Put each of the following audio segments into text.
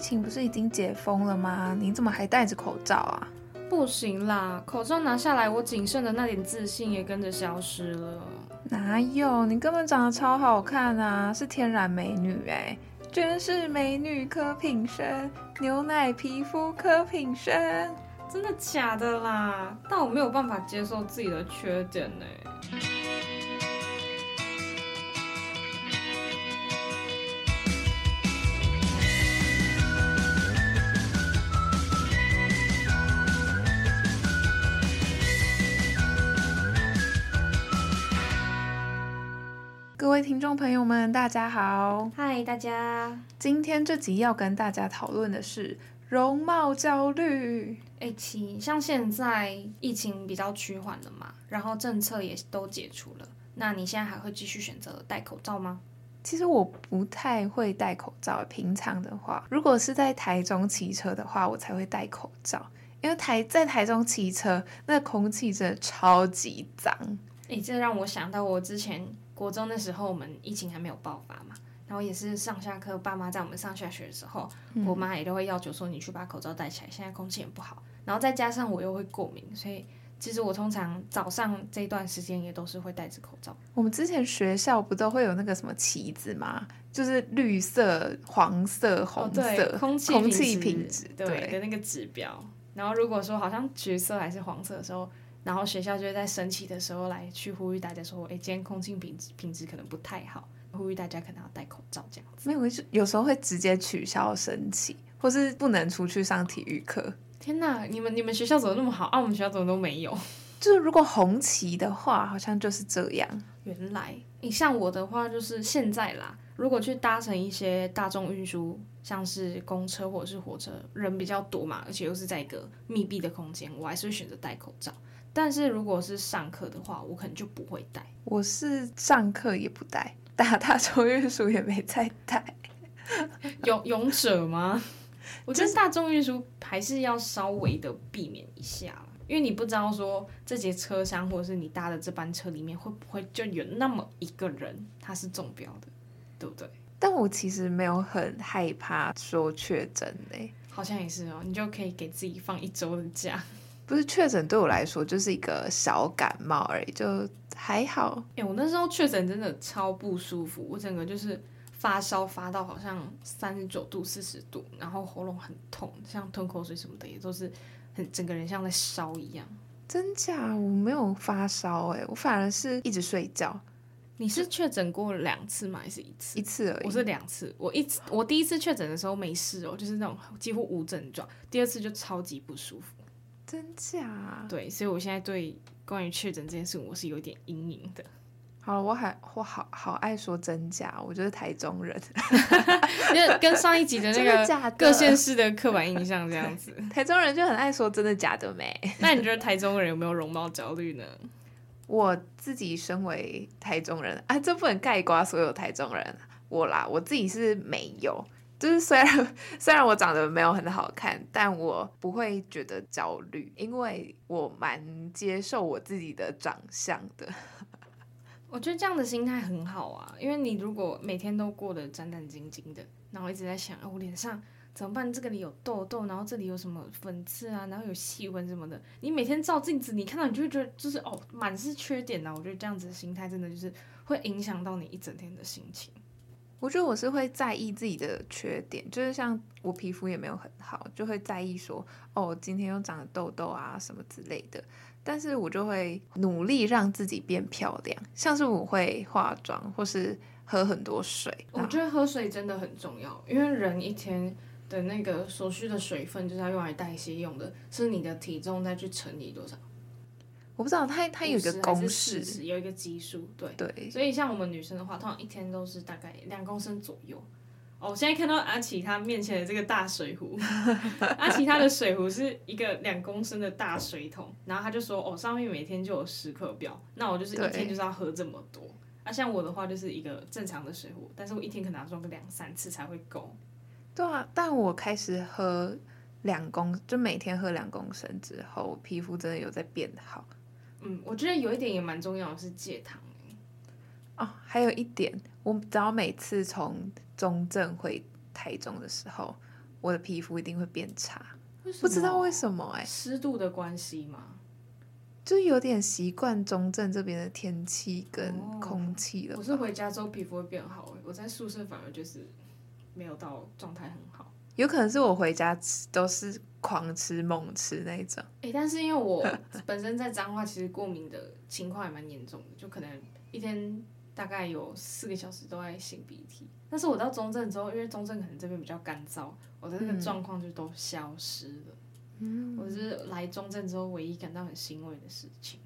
情不是已经解封了吗？你怎么还戴着口罩啊？不行啦，口罩拿下来，我仅剩的那点自信也跟着消失了。哪有？你根本长得超好看啊，是天然美女哎，真是美女柯品生，牛奶皮肤柯品生，真的假的啦？但我没有办法接受自己的缺点呢。各位听众朋友们，大家好！嗨，大家！今天这集要跟大家讨论的是容貌焦虑。哎，其像现在疫情比较趋缓了嘛，然后政策也都解除了，那你现在还会继续选择戴口罩吗？其实我不太会戴口罩，平常的话，如果是在台中骑车的话，我才会戴口罩，因为台在台中骑车，那空气真的超级脏。哎，这让我想到我之前。国中的时候，我们疫情还没有爆发嘛，然后也是上下课，爸妈在我们上下学的时候，嗯、我妈也都会要求说你去把口罩戴起来。现在空气也不好，然后再加上我又会过敏，所以其实我通常早上这一段时间也都是会戴着口罩。我们之前学校不都会有那个什么旗子吗？就是绿色、黄色、红色，空气空气品质对，对的那个指标。然后如果说好像橘色还是黄色的时候。然后学校就会在升旗的时候来去呼吁大家说：“哎，今天空气品质品质可能不太好，呼吁大家可能要戴口罩这样子。”没有，有时候会直接取消升旗，或是不能出去上体育课。天哪，你们你们学校怎么那么好啊？我们学校怎么都没有？就是如果红旗的话，好像就是这样。原来，你像我的话，就是现在啦。如果去搭乘一些大众运输，像是公车或者是火车，人比较多嘛，而且又是在一个密闭的空间，我还是会选择戴口罩。但是如果是上课的话，我可能就不会带。我是上课也不带，大大众运输也没在带。勇勇者吗？我觉得大众运输还是要稍微的避免一下，因为你不知道说这节车厢或者是你搭的这班车里面会不会就有那么一个人他是中标的，对不对？但我其实没有很害怕说确诊嘞，好像也是哦，你就可以给自己放一周的假。不是确诊对我来说就是一个小感冒而已，就还好。哎、欸，我那时候确诊真的超不舒服，我整个就是发烧发到好像三十九度、四十度，然后喉咙很痛，像吞口水什么的也都是很整个人像在烧一样。真假？我没有发烧哎，我反而是一直睡觉。你是确诊过两次吗？还是一次？一次而已。我是两次。我一次我第一次确诊的时候没事哦，就是那种几乎无症状。第二次就超级不舒服。真假？对，所以我现在对关于确诊这件事，我是有点阴影的。好了，我还我好好爱说真假，我就是台中人，就跟上一集的那个各县市的刻板印象这样子。台中人就很爱说真的假的没？那你觉得台中人有没有容貌焦虑呢？我自己身为台中人啊，这不能盖瓜所有台中人。我啦，我自己是没有。就是虽然 虽然我长得没有很好看，但我不会觉得焦虑，因为我蛮接受我自己的长相的。我觉得这样的心态很好啊，因为你如果每天都过得战战兢兢的，然后一直在想，哦，我脸上怎么办？这个里有痘痘，然后这里有什么粉刺啊，然后有细纹什么的，你每天照镜子，你看到你就会觉得就是哦，满是缺点啊。我觉得这样子的心态真的就是会影响到你一整天的心情。我觉得我是会在意自己的缺点，就是像我皮肤也没有很好，就会在意说，哦，今天又长了痘痘啊什么之类的。但是我就会努力让自己变漂亮，像是我会化妆或是喝很多水。我觉得喝水真的很重要，因为人一天的那个所需的水分，就是要用来代谢用的，是你的体重再去乘以多少？我不知道，它它有一个公式，有一个基数，对对。所以像我们女生的话，通常一天都是大概两公升左右。哦，我现在看到阿奇他面前的这个大水壶，阿奇他的水壶是一个两公升的大水桶，然后他就说，哦，上面每天就有时刻表，那我就是一天就是要喝这么多。啊，像我的话就是一个正常的水壶，但是我一天可能要装个两三次才会够。对啊，但我开始喝两公，就每天喝两公升之后，皮肤真的有在变好。嗯，我觉得有一点也蛮重要的是戒糖。哦，还有一点，我只要每次从中正回台中的时候，我的皮肤一定会变差，不知道为什么哎、欸，湿度的关系吗？就有点习惯中正这边的天气跟空气了、哦。我是回家之后皮肤会变好，我在宿舍反而就是没有到状态很好。有可能是我回家吃都是狂吃猛吃那种。哎、欸，但是因为我 本身在彰化，其实过敏的情况还蛮严重的，就可能一天。大概有四个小时都在擤鼻涕，但是我到中正之后，因为中正可能这边比较干燥，我的那个状况就都消失了。嗯，我是来中正之后唯一感到很欣慰的事情。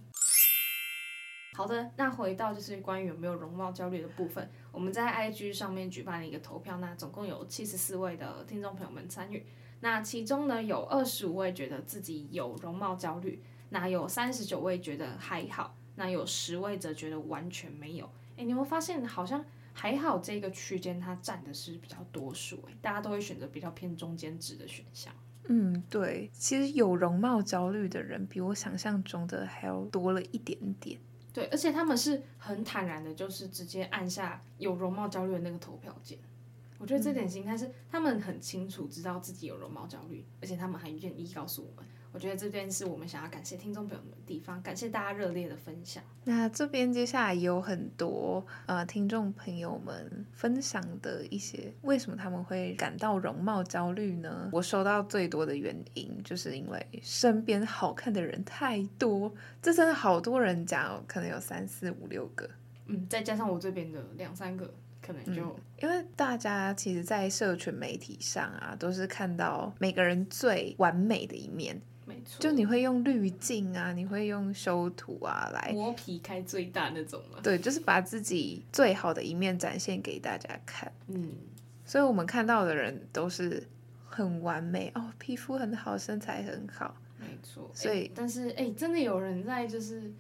好的，那回到就是关于有没有容貌焦虑的部分，我们在 IG 上面举办了一个投票，那总共有七十四位的听众朋友们参与，那其中呢有二十五位觉得自己有容貌焦虑，那有三十九位觉得还好，那有十位则觉得完全没有。哎，你会发现好像还好这个区间它占的是比较多数，哎，大家都会选择比较偏中间值的选项。嗯，对，其实有容貌焦虑的人比我想象中的还要多了一点点。对，而且他们是很坦然的，就是直接按下有容貌焦虑的那个投票键。我觉得这点心态是他们很清楚知道自己有容貌焦虑，而且他们还愿意告诉我们。我觉得这边是我们想要感谢听众朋友们的地方，感谢大家热烈的分享。那这边接下来也有很多呃听众朋友们分享的一些为什么他们会感到容貌焦虑呢？我收到最多的原因就是因为身边好看的人太多，这真的好多人讲，可能有三四五六个，嗯，再加上我这边的两三个，可能就、嗯、因为大家其实，在社群媒体上啊，都是看到每个人最完美的一面。没错，就你会用滤镜啊，你会用修图啊来磨皮开最大那种吗？对，就是把自己最好的一面展现给大家看。嗯，所以我们看到的人都是很完美哦，皮肤很好，身材很好。没错，所以但是哎，真的有人在就是，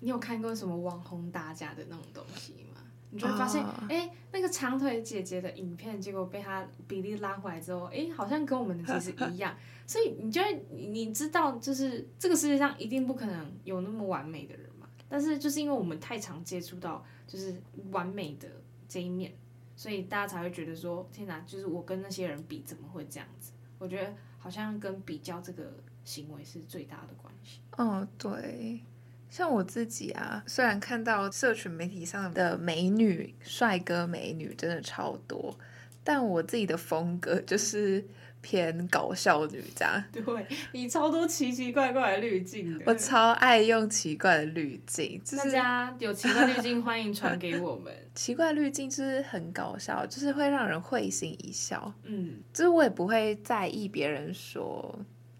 你有看过什么网红打假的那种东西吗？你就会发现，哎、哦，那个长腿姐姐的影片，结果被她比例拉回来之后，哎，好像跟我们的其实一样。所以你就会，你知道，就是这个世界上一定不可能有那么完美的人嘛。但是就是因为我们太常接触到就是完美的这一面，所以大家才会觉得说，天哪，就是我跟那些人比，怎么会这样子？我觉得好像跟比较这个行为是最大的关系。哦，对。像我自己啊，虽然看到社群媒体上的美女、帅哥、美女真的超多，但我自己的风格就是 偏搞笑女这样。对，你超多奇奇怪怪的滤镜的。我超爱用奇怪的滤镜，就是、大家有奇怪滤镜欢迎传给我们。奇怪滤镜就是很搞笑，就是会让人会心一笑。嗯，就是我也不会在意别人说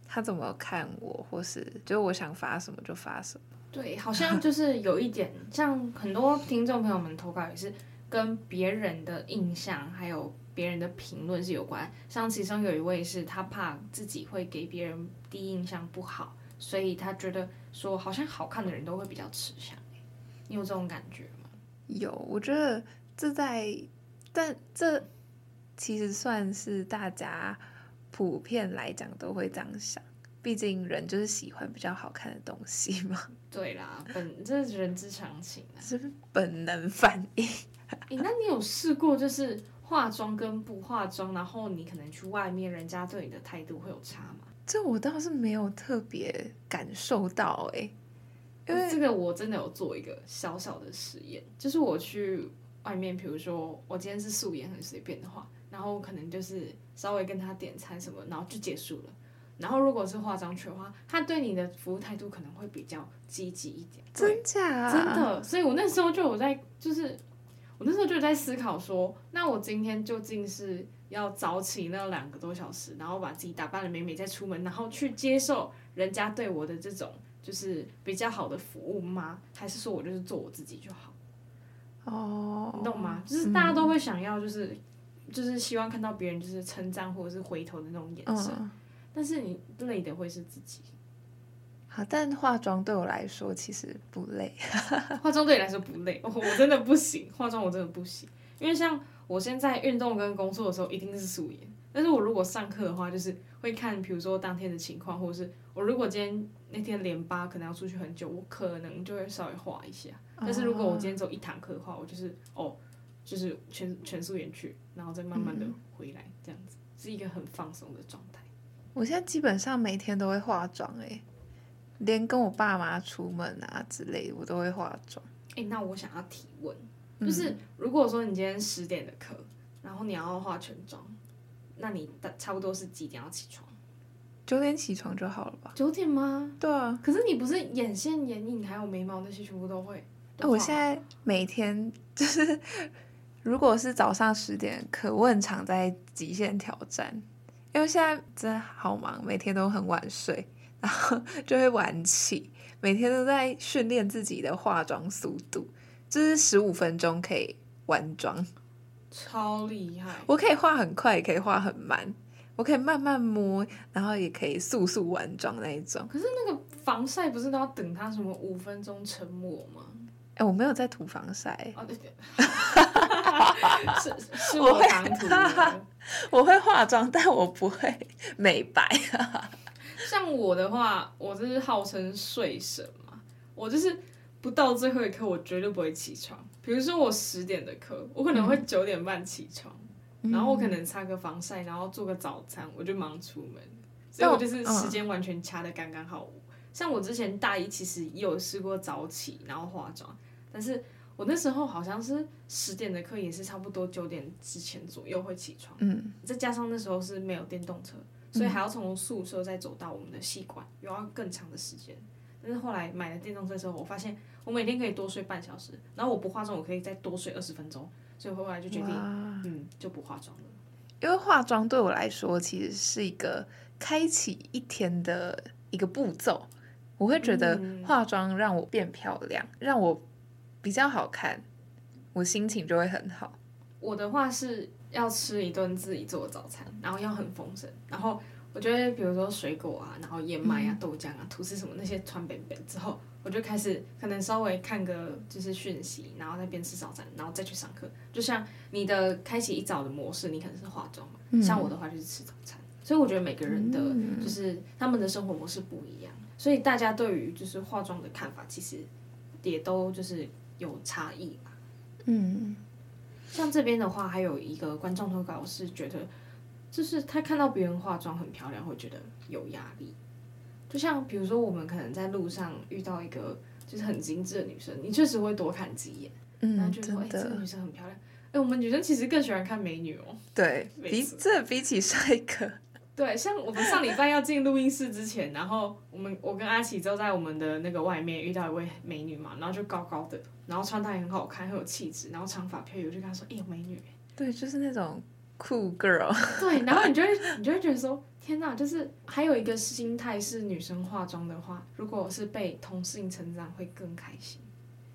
他怎么看我，或是就是我想发什么就发什么。对，好像就是有一点，像很多听众朋友们投稿也是跟别人的印象还有别人的评论是有关。像其中有一位是他怕自己会给别人第一印象不好，所以他觉得说好像好看的人都会比较吃香。你有这种感觉吗？有，我觉得这在，但这其实算是大家普遍来讲都会这样想。毕竟人就是喜欢比较好看的东西嘛。对啦，本这是人之常情啊，是本能反应。那你有试过就是化妆跟不化妆，然后你可能去外面，人家对你的态度会有差吗？这我倒是没有特别感受到诶、欸，因为这个我真的有做一个小小的实验，就是我去外面，比如说我今天是素颜很随便的话，然后可能就是稍微跟他点餐什么，然后就结束了。然后，如果是化妆去的话，他对你的服务态度可能会比较积极一点。真假？真的。所以我那时候就有在，就是我那时候就在思考说，那我今天究竟是要早起那两个多小时，然后把自己打扮的美美再出门，然后去接受人家对我的这种就是比较好的服务吗？还是说我就是做我自己就好？哦，你懂吗？就是大家都会想要，就是、嗯、就是希望看到别人就是称赞或者是回头的那种眼神，嗯、但是你累的会是自己。好，但化妆对我来说其实不累。化妆对你来说不累，我真的不行，化妆我真的不行，因为像我现在运动跟工作的时候一定是素颜，但是我如果上课的话，就是会看，比如说当天的情况，或者是我如果今天那天连八可能要出去很久，我可能就会稍微化一下。但是如果我今天走一堂课的话，我就是哦，就是全全素颜去，然后再慢慢的回来，这样子、嗯、是一个很放松的状态。我现在基本上每天都会化妆，哎。连跟我爸妈出门啊之类的，我都会化妆。哎、欸，那我想要提问，就是如果说你今天十点的课，然后你要化全妆，那你差不多是几点要起床？九点起床就好了吧？九点吗？对啊。可是你不是眼线、眼影还有眉毛那些全部都会？那我现在每天就是，如果是早上十点的课，我很常在极限挑战，因为现在真的好忙，每天都很晚睡。然后就会晚起，每天都在训练自己的化妆速度，就是十五分钟可以完妆，超厉害！我可以画很快，也可以画很慢，我可以慢慢摸，然后也可以速速完妆那一种。可是那个防晒不是都要等它什么五分钟成膜吗？哎，我没有在涂防晒。哦对对，是是我常涂的。我会化妆，但我不会美白。像我的话，我就是号称睡神嘛，我就是不到最后一刻，我绝对不会起床。比如说我十点的课，我可能会九点半起床，嗯、然后我可能擦个防晒，然后做个早餐，我就忙出门。所以我就是时间完全掐的刚刚好。嗯、像我之前大一其实也有试过早起，然后化妆，但是我那时候好像是十点的课，也是差不多九点之前左右会起床。嗯，再加上那时候是没有电动车。所以还要从宿舍再走到我们的系馆，又要更长的时间。但是后来买了电动车之后，我发现我每天可以多睡半小时，然后我不化妆，我可以再多睡二十分钟。所以后来就决定，嗯，就不化妆了。因为化妆对我来说，其实是一个开启一天的一个步骤。我会觉得化妆让我变漂亮，嗯、让我比较好看，我心情就会很好。我的话是。要吃一顿自己做的早餐，然后要很丰盛，然后我觉得比如说水果啊，然后燕麦啊、豆浆啊、吐司什么那些传本本之后，我就开始可能稍微看个就是讯息，然后再边吃早餐，然后再去上课。就像你的开启一早的模式，你可能是化妆嘛，嗯、像我的话就是吃早餐。所以我觉得每个人的就是他们的生活模式不一样，所以大家对于就是化妆的看法其实也都就是有差异嘛。嗯。像这边的话，还有一个观众投稿是觉得，就是他看到别人化妆很漂亮，会觉得有压力。就像比如说，我们可能在路上遇到一个就是很精致的女生，你确实会多看几眼，嗯，然后就说，哎这个女生很漂亮。哎、欸，我们女生其实更喜欢看美女哦。对，比这比起帅哥。对，像我们上礼拜要进录音室之前，然后我们我跟阿奇就在我们的那个外面遇到一位美女嘛，然后就高高的，然后穿搭也很好看，很有气质，然后长发飘逸，我就跟她说：“哎、欸，美女。”对，就是那种酷 girl。对，然后你就会你就会觉得说：“天哪！”就是还有一个心态是，女生化妆的话，如果是被同性称赞，会更开心。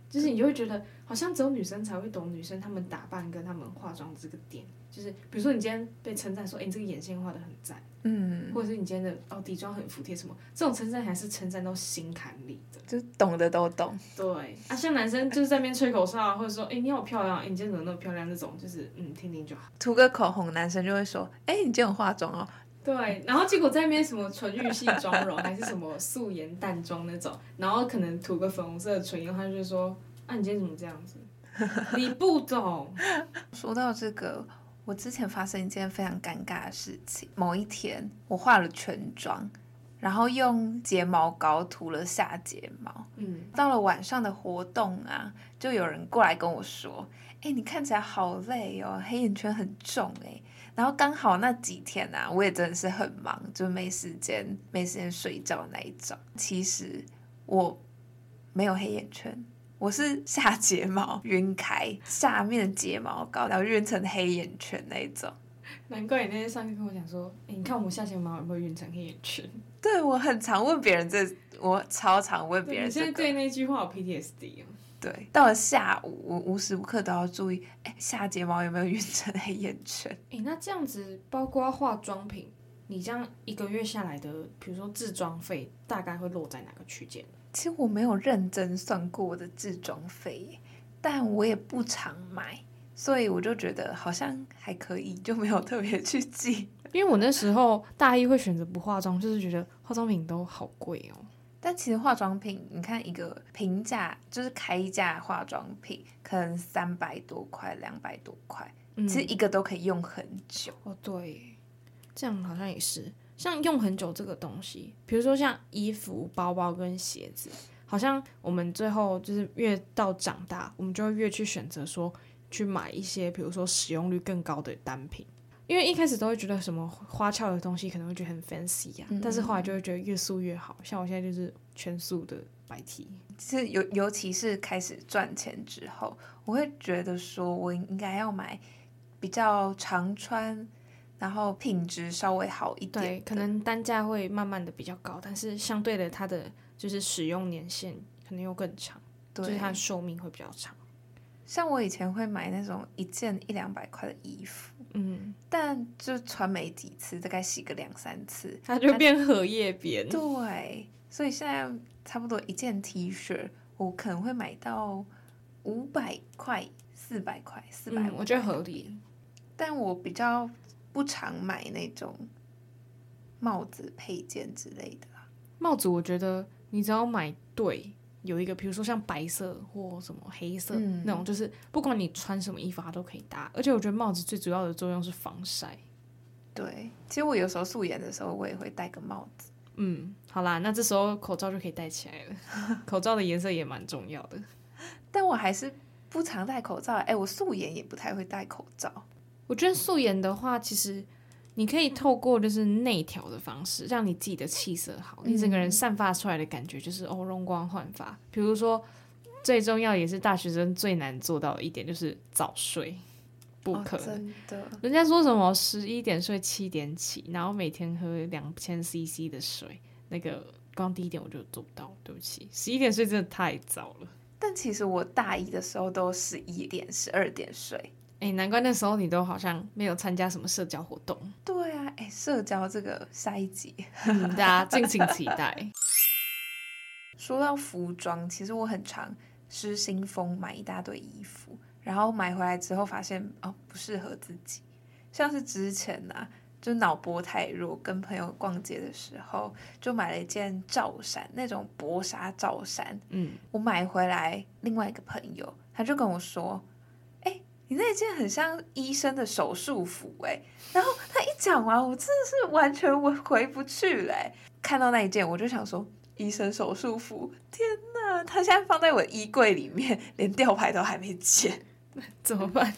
就是你就会觉得，好像只有女生才会懂女生她们打扮跟她们化妆这个点。就是比如说，你今天被称赞说：“哎、欸，你这个眼线画的很赞。”嗯，或者是你今天的哦底妆很服帖什么，这种称赞还是称赞到心坎里的，就懂的都懂。对啊，像男生就是在那边吹口哨啊，或者说哎、欸、你好漂亮，你今天怎么那么漂亮？这种就是嗯听听就好。涂个口红，男生就会说哎、欸、你今天有化妆哦。对，然后结果在那边什么纯欲系妆容，还是什么素颜淡妆那种，然后可能涂个粉红色的唇釉，他就说啊你今天怎么这样子？你不懂。说到这个。我之前发生一件非常尴尬的事情。某一天，我化了全妆，然后用睫毛膏涂了下睫毛。嗯，到了晚上的活动啊，就有人过来跟我说：“哎，你看起来好累哦，黑眼圈很重哎。”然后刚好那几天啊，我也真的是很忙，就没时间，没时间睡觉那一种。其实我没有黑眼圈。我是下睫毛晕开，下面的睫毛膏然后晕成黑眼圈那一种。难怪你那天上课跟我讲说，哎，你看我们下睫毛有没有晕成黑眼圈？对，我很常问别人这，我超常问别人、这个。你现在对那句话有 PTSD 哦。对，到了下午，我无时无刻都要注意，哎，下睫毛有没有晕成黑眼圈？哎，那这样子，包括化妆品，你这样一个月下来的，比如说自装费，大概会落在哪个区间？其实我没有认真算过我的置装费，但我也不常买，所以我就觉得好像还可以，就没有特别去记。因为我那时候大一会选择不化妆，就是觉得化妆品都好贵哦。但其实化妆品，你看一个平价就是开价化妆品，可能三百多块、两百多块，嗯，其实一个都可以用很久。哦，对，这样好像也是。像用很久这个东西，比如说像衣服、包包跟鞋子，好像我们最后就是越到长大，我们就会越去选择说去买一些，比如说使用率更高的单品，因为一开始都会觉得什么花俏的东西可能会觉得很 fancy 呀、啊，嗯、但是后来就会觉得越素越好，像我现在就是全素的白 T。其实尤尤其是开始赚钱之后，我会觉得说我应该要买比较常穿。然后品质稍微好一点，对，可能单价会慢慢的比较高，但是相对的，它的就是使用年限可能又更长，对，就是它的寿命会比较长。像我以前会买那种一件一两百块的衣服，嗯，但就穿没几次，大概洗个两三次，它就变荷叶边。对，所以现在差不多一件 T 恤，我可能会买到五百块、四百块、四百，我觉得合理。但我比较。不常买那种帽子配件之类的啦。帽子我觉得你只要买对，有一个，比如说像白色或什么黑色、嗯、那种，就是不管你穿什么衣服它都可以搭。而且我觉得帽子最主要的作用是防晒。对，其实我有时候素颜的时候我也会戴个帽子。嗯，好啦，那这时候口罩就可以戴起来了。口罩的颜色也蛮重要的。但我还是不常戴口罩。哎，我素颜也不太会戴口罩。我觉得素颜的话，其实你可以透过就是内调的方式，让你自己的气色好，你整个人散发出来的感觉就是哦，容光焕发。比如说，最重要也是大学生最难做到的一点就是早睡，不可能。哦，真的。人家说什么十一点睡七点起，然后每天喝两千 CC 的水，那个光第一点我就做不到，对不起，十一点睡真的太早了。但其实我大一的时候都十一点、十二点睡。哎，难怪那时候你都好像没有参加什么社交活动。对啊，哎，社交这个下一集，嗯，大家敬请期待。说到服装，其实我很常失心疯买一大堆衣服，然后买回来之后发现哦不适合自己。像是之前呐、啊，就脑波太弱，跟朋友逛街的时候就买了一件罩衫，那种薄纱罩衫。嗯，我买回来，另外一个朋友他就跟我说。你那件很像医生的手术服哎，然后他一讲完，我真的是完全我回不去嘞。看到那一件，我就想说，医生手术服，天哪！他现在放在我衣柜里面，连吊牌都还没剪，怎么办？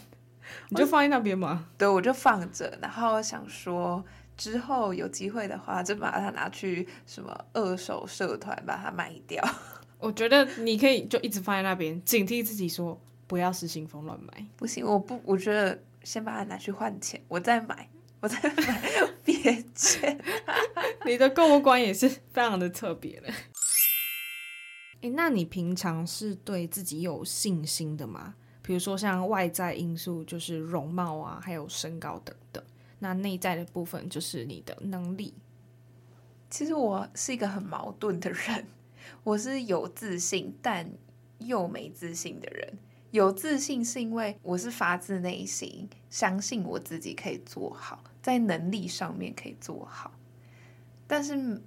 你就放在那边嘛？对，我就放着，然后想说之后有机会的话，就把它拿去什么二手社团把它卖掉。我觉得你可以就一直放在那边，警惕自己说。不要失心疯乱买，不行，我不，我觉得先把它拿去换钱，我再买，我再买别件。你的购物观也是非常的特别的。诶，那你平常是对自己有信心的吗？比如说像外在因素，就是容貌啊，还有身高等等。那内在的部分就是你的能力。其实我是一个很矛盾的人，我是有自信但又没自信的人。有自信是因为我是发自内心相信我自己可以做好，在能力上面可以做好，但是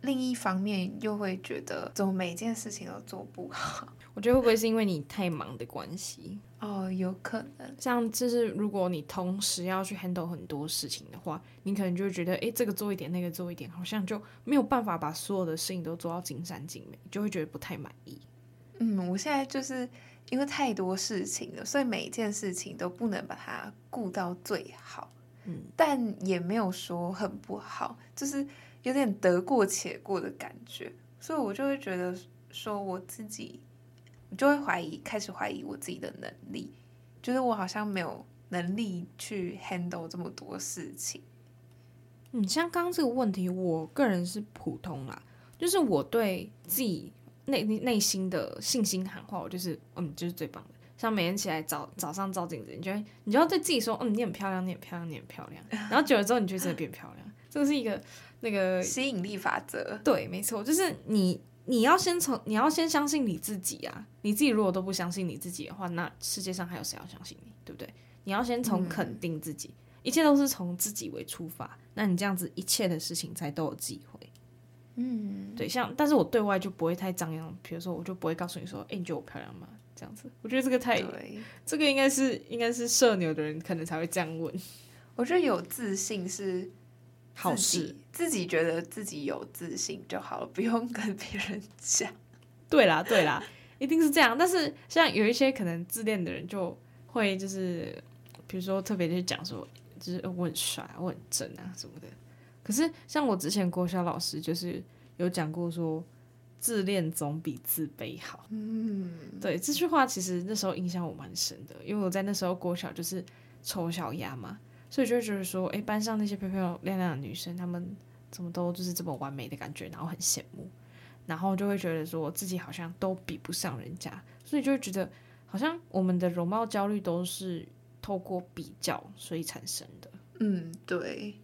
另一方面又会觉得怎么每件事情都做不好。我觉得会不会是因为你太忙的关系？哦，有可能。像就是如果你同时要去 handle 很多事情的话，你可能就会觉得，哎，这个做一点，那个做一点，好像就没有办法把所有的事情都做到尽善尽美，就会觉得不太满意。嗯，我现在就是。因为太多事情了，所以每一件事情都不能把它顾到最好，嗯，但也没有说很不好，就是有点得过且过的感觉，所以我就会觉得说我自己，我就会怀疑，开始怀疑我自己的能力，就是我好像没有能力去 handle 这么多事情。嗯，像刚刚这个问题，我个人是普通啦，就是我对自己内内心的信心喊话，我就是嗯，就是最棒的。像每天起来早早上照镜子，你就会你就要对自己说，嗯，你很漂亮，你很漂亮，你很漂亮。然后久了之后，你就真的变漂亮。这个是一个那个 吸引力法则。对，没错，就是你你要先从你要先相信你自己啊。你自己如果都不相信你自己的话，那世界上还有谁要相信你？对不对？你要先从肯定自己，嗯、一切都是从自己为出发，那你这样子一切的事情才都有机会。嗯，对，像但是我对外就不会太张扬，比如说我就不会告诉你说，哎，你觉得我漂亮吗？这样子，我觉得这个太，这个应该是应该是社牛的人可能才会这样问。我觉得有自信是好事，自己觉得自己有自信就好了，不用跟别人讲。对啦，对啦，一定是这样。但是像有一些可能自恋的人，就会就是比如说特别去讲说，就是我很帅，我很正啊什么的。可是像我之前国小老师就是有讲过说。自恋总比自卑好。嗯，对，这句话其实那时候影响我蛮深的，因为我在那时候国小就是丑小鸭嘛，所以就觉得说，哎，班上那些漂漂亮亮的女生，她们怎么都就是这么完美的感觉，然后很羡慕，然后就会觉得说自己好像都比不上人家，所以就会觉得好像我们的容貌焦虑都是透过比较所以产生的。嗯，对，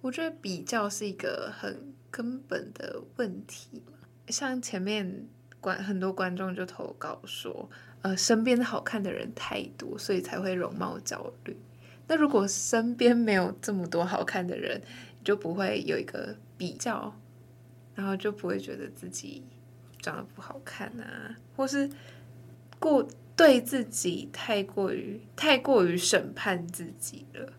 我觉得比较是一个很根本的问题。像前面观很多观众就投稿说，呃，身边好看的人太多，所以才会容貌焦虑。那如果身边没有这么多好看的人，就不会有一个比较，然后就不会觉得自己长得不好看啊，或是过对自己太过于太过于审判自己了，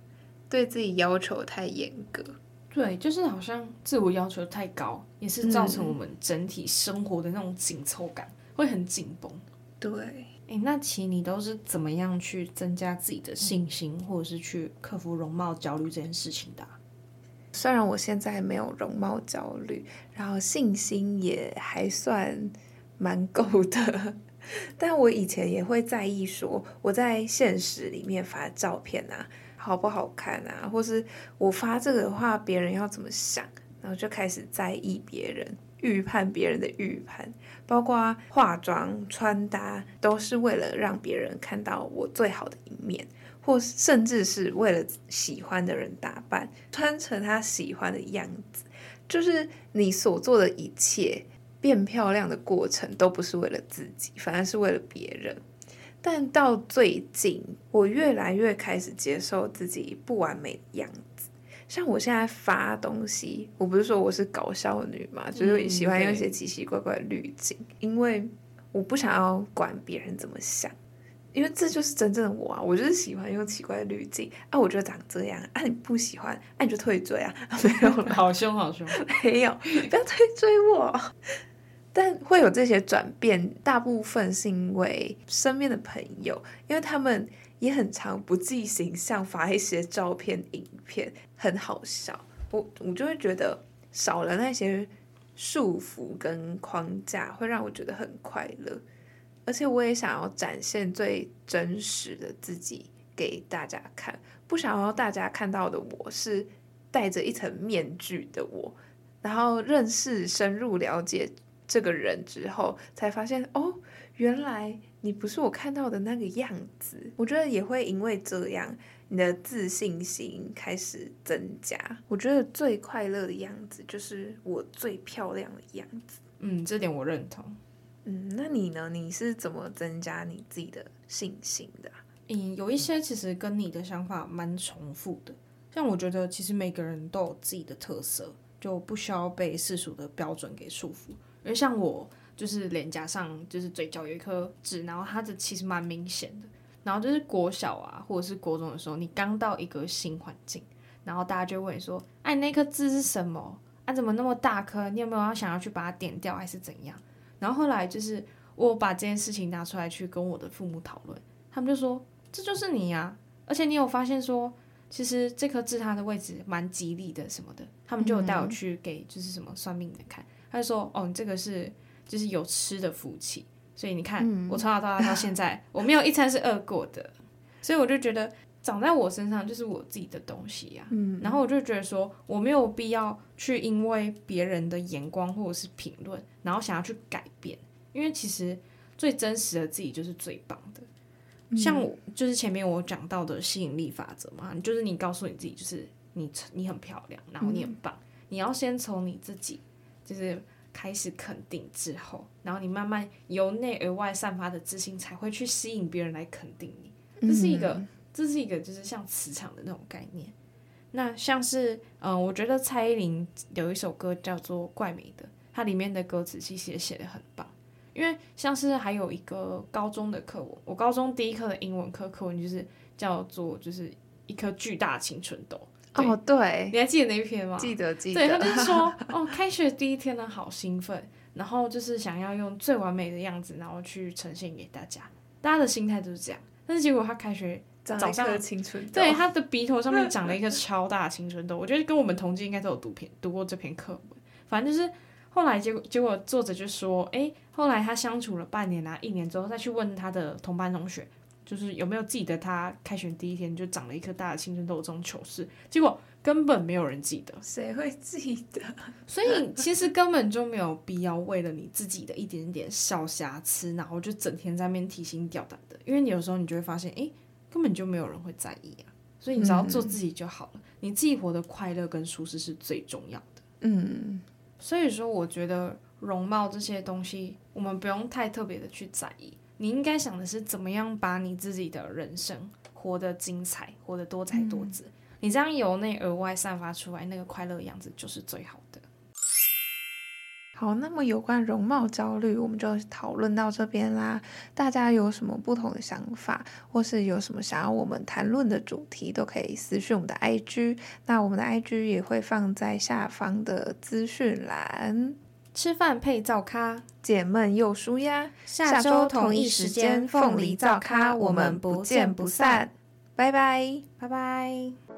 对自己要求太严格。对，就是好像自我要求太高，也是造成我们整体生活的那种紧凑感，嗯、会很紧绷。对，诶，那其实你都是怎么样去增加自己的信心，嗯、或者是去克服容貌焦虑这件事情的？虽然我现在没有容貌焦虑，然后信心也还算蛮够的，但我以前也会在意说我在现实里面发照片啊。好不好看啊？或是我发这个的话，别人要怎么想？然后就开始在意别人，预判别人的预判，包括化妆、穿搭，都是为了让别人看到我最好的一面，或甚至是为了喜欢的人打扮，穿成他喜欢的样子。就是你所做的一切变漂亮的过程，都不是为了自己，反而是为了别人。但到最近，我越来越开始接受自己不完美的样子。像我现在发东西，我不是说我是搞笑女嘛，嗯、就是喜欢用一些奇奇怪怪的滤镜，因为我不想要管别人怎么想，因为这就是真正的我啊！我就是喜欢用奇怪的滤镜啊，我就长这样啊，你不喜欢，啊你就退追啊，没有了，好凶好凶，没有，不要退追我。但会有这些转变，大部分是因为身边的朋友，因为他们也很常不计形象发一些照片、影片，很好笑。我我就会觉得少了那些束缚跟框架，会让我觉得很快乐。而且我也想要展现最真实的自己给大家看，不想要大家看到的我是戴着一层面具的我，然后认识、深入了解。这个人之后才发现哦，原来你不是我看到的那个样子。我觉得也会因为这样，你的自信心开始增加。我觉得最快乐的样子就是我最漂亮的样子。嗯，这点我认同。嗯，那你呢？你是怎么增加你自己的信心的？嗯，有一些其实跟你的想法蛮重复的。像我觉得，其实每个人都有自己的特色，就不需要被世俗的标准给束缚。因为像我，就是脸颊上就是嘴角有一颗痣，然后它的其实蛮明显的。然后就是国小啊，或者是国中的时候，你刚到一个新环境，然后大家就问你说：“哎、啊，那颗痣是什么？啊，怎么那么大颗？你有没有要想要去把它点掉，还是怎样？”然后后来就是我把这件事情拿出来去跟我的父母讨论，他们就说：“这就是你呀、啊，而且你有发现说，其实这颗痣它的位置蛮吉利的什么的。”他们就有带我去给就是什么算命的看。他就说：“哦，你这个是就是有吃的福气，所以你看，嗯、我从小到大到现在，我没有一餐是饿过的。所以我就觉得，长在我身上就是我自己的东西呀、啊。嗯，然后我就觉得说，我没有必要去因为别人的眼光或者是评论，然后想要去改变，因为其实最真实的自己就是最棒的。像我就是前面我讲到的吸引力法则嘛，就是你告诉你自己，就是你你很漂亮，然后你很棒，你要先从你自己就是开始肯定之后，然后你慢慢由内而外散发的自信，才会去吸引别人来肯定你。这是一个，这是一个就是像磁场的那种概念。那像是嗯、呃，我觉得蔡依林有一首歌叫做《怪美的》，它里面的歌词其实也写的很棒。因为像是还有一个高中的课文，我高中第一课的英文课课文就是叫做就是一颗巨大的青春痘。哦，对，你还记得那一篇吗？记得，记得。对，他就是说，哦，开学第一天呢，好兴奋，然后就是想要用最完美的样子，然后去呈现给大家。大家的心态都是这样，但是结果他开学早上青春痘，对，他的鼻头上面长了一个 超大的青春痘。我觉得跟我们同届应该都有读篇读过这篇课文，反正就是。后来结果结果作者就说，哎，后来他相处了半年啊，一年之后再去问他的同班同学，就是有没有记得他开学第一天就长了一颗大的青春痘这种糗事，结果根本没有人记得。谁会记得？所以其实根本就没有必要为了你自己的一点点小瑕疵，然后就整天在那边提心吊胆的，因为你有时候你就会发现，哎，根本就没有人会在意啊。所以你只要做自己就好了，嗯、你自己活得快乐跟舒适是最重要的。嗯。所以说，我觉得容貌这些东西，我们不用太特别的去在意。你应该想的是，怎么样把你自己的人生活得精彩，活得多彩多姿。嗯、你这样由内而外散发出来那个快乐的样子，就是最好的。好，那么有关容貌焦虑，我们就讨论到这边啦。大家有什么不同的想法，或是有什么想要我们谈论的主题，都可以私讯我们的 IG。那我们的 IG 也会放在下方的资讯栏。吃饭配灶咖，解闷又舒压。下周同一时间，凤梨灶咖，我们不见不散。拜拜，拜拜。